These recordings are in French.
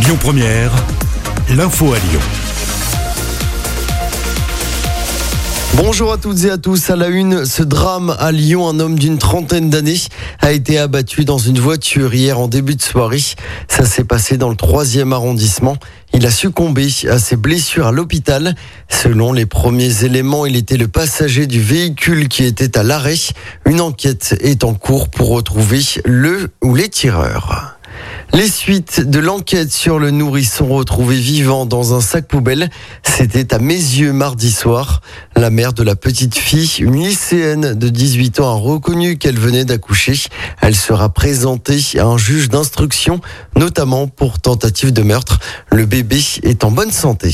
Lyon Première, l'info à Lyon. Bonjour à toutes et à tous. À la une, ce drame à Lyon, un homme d'une trentaine d'années a été abattu dans une voiture hier en début de soirée. Ça s'est passé dans le troisième arrondissement. Il a succombé à ses blessures à l'hôpital. Selon les premiers éléments, il était le passager du véhicule qui était à l'arrêt. Une enquête est en cours pour retrouver le ou les tireurs. Les suites de l'enquête sur le nourrisson retrouvé vivant dans un sac poubelle, c'était à mes yeux mardi soir. La mère de la petite fille, une lycéenne de 18 ans, a reconnu qu'elle venait d'accoucher. Elle sera présentée à un juge d'instruction, notamment pour tentative de meurtre. Le bébé est en bonne santé.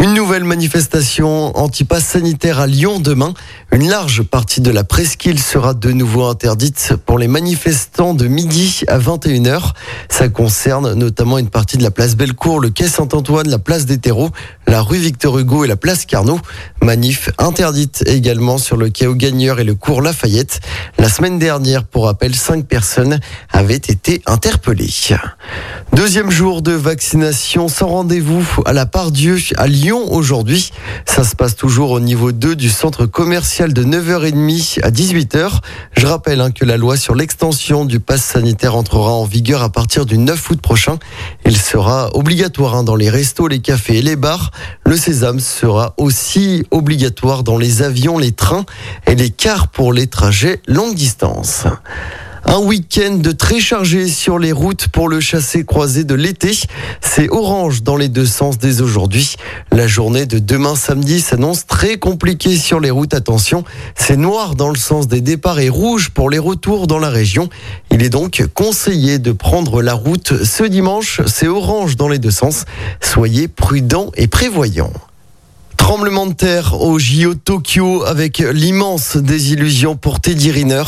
Une nouvelle manifestation anti-pass sanitaire à Lyon demain. Une large partie de la presqu'île sera de nouveau interdite pour les manifestants de midi à 21h. Ça concerne notamment une partie de la place Bellecour, le quai Saint-Antoine, la place des Terreaux, la rue Victor Hugo et la place Carnot. Interdite également sur le quai aux Gagneurs et le cours Lafayette. La semaine dernière, pour rappel, cinq personnes avaient été interpellées. Deuxième jour de vaccination sans rendez-vous à la part Dieu à Lyon aujourd'hui. Ça se passe toujours au niveau 2 du centre commercial de 9h30 à 18h. Je rappelle hein, que la loi sur l'extension du pass sanitaire entrera en vigueur à partir du 9 août prochain. Il sera obligatoire hein, dans les restos, les cafés et les bars. Le sésame sera aussi obligatoire dans les avions, les trains et les cars pour les trajets longue distance. Un week-end très chargé sur les routes pour le chassé-croisé de l'été. C'est orange dans les deux sens dès aujourd'hui. La journée de demain samedi s'annonce très compliquée sur les routes. Attention, c'est noir dans le sens des départs et rouge pour les retours dans la région. Il est donc conseillé de prendre la route ce dimanche. C'est orange dans les deux sens. Soyez prudents et prévoyants. Tremblement de terre au JO Tokyo avec l'immense désillusion pour Teddy Riner.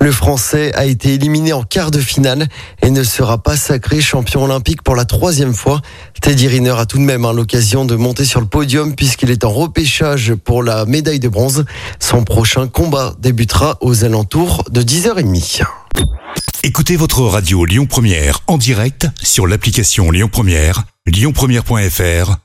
Le Français a été éliminé en quart de finale et ne sera pas sacré champion olympique pour la troisième fois. Teddy Riner a tout de même hein, l'occasion de monter sur le podium puisqu'il est en repêchage pour la médaille de bronze. Son prochain combat débutera aux alentours de 10h30. Écoutez votre radio Lyon Première en direct sur l'application Lyon Première, lyonpremière.fr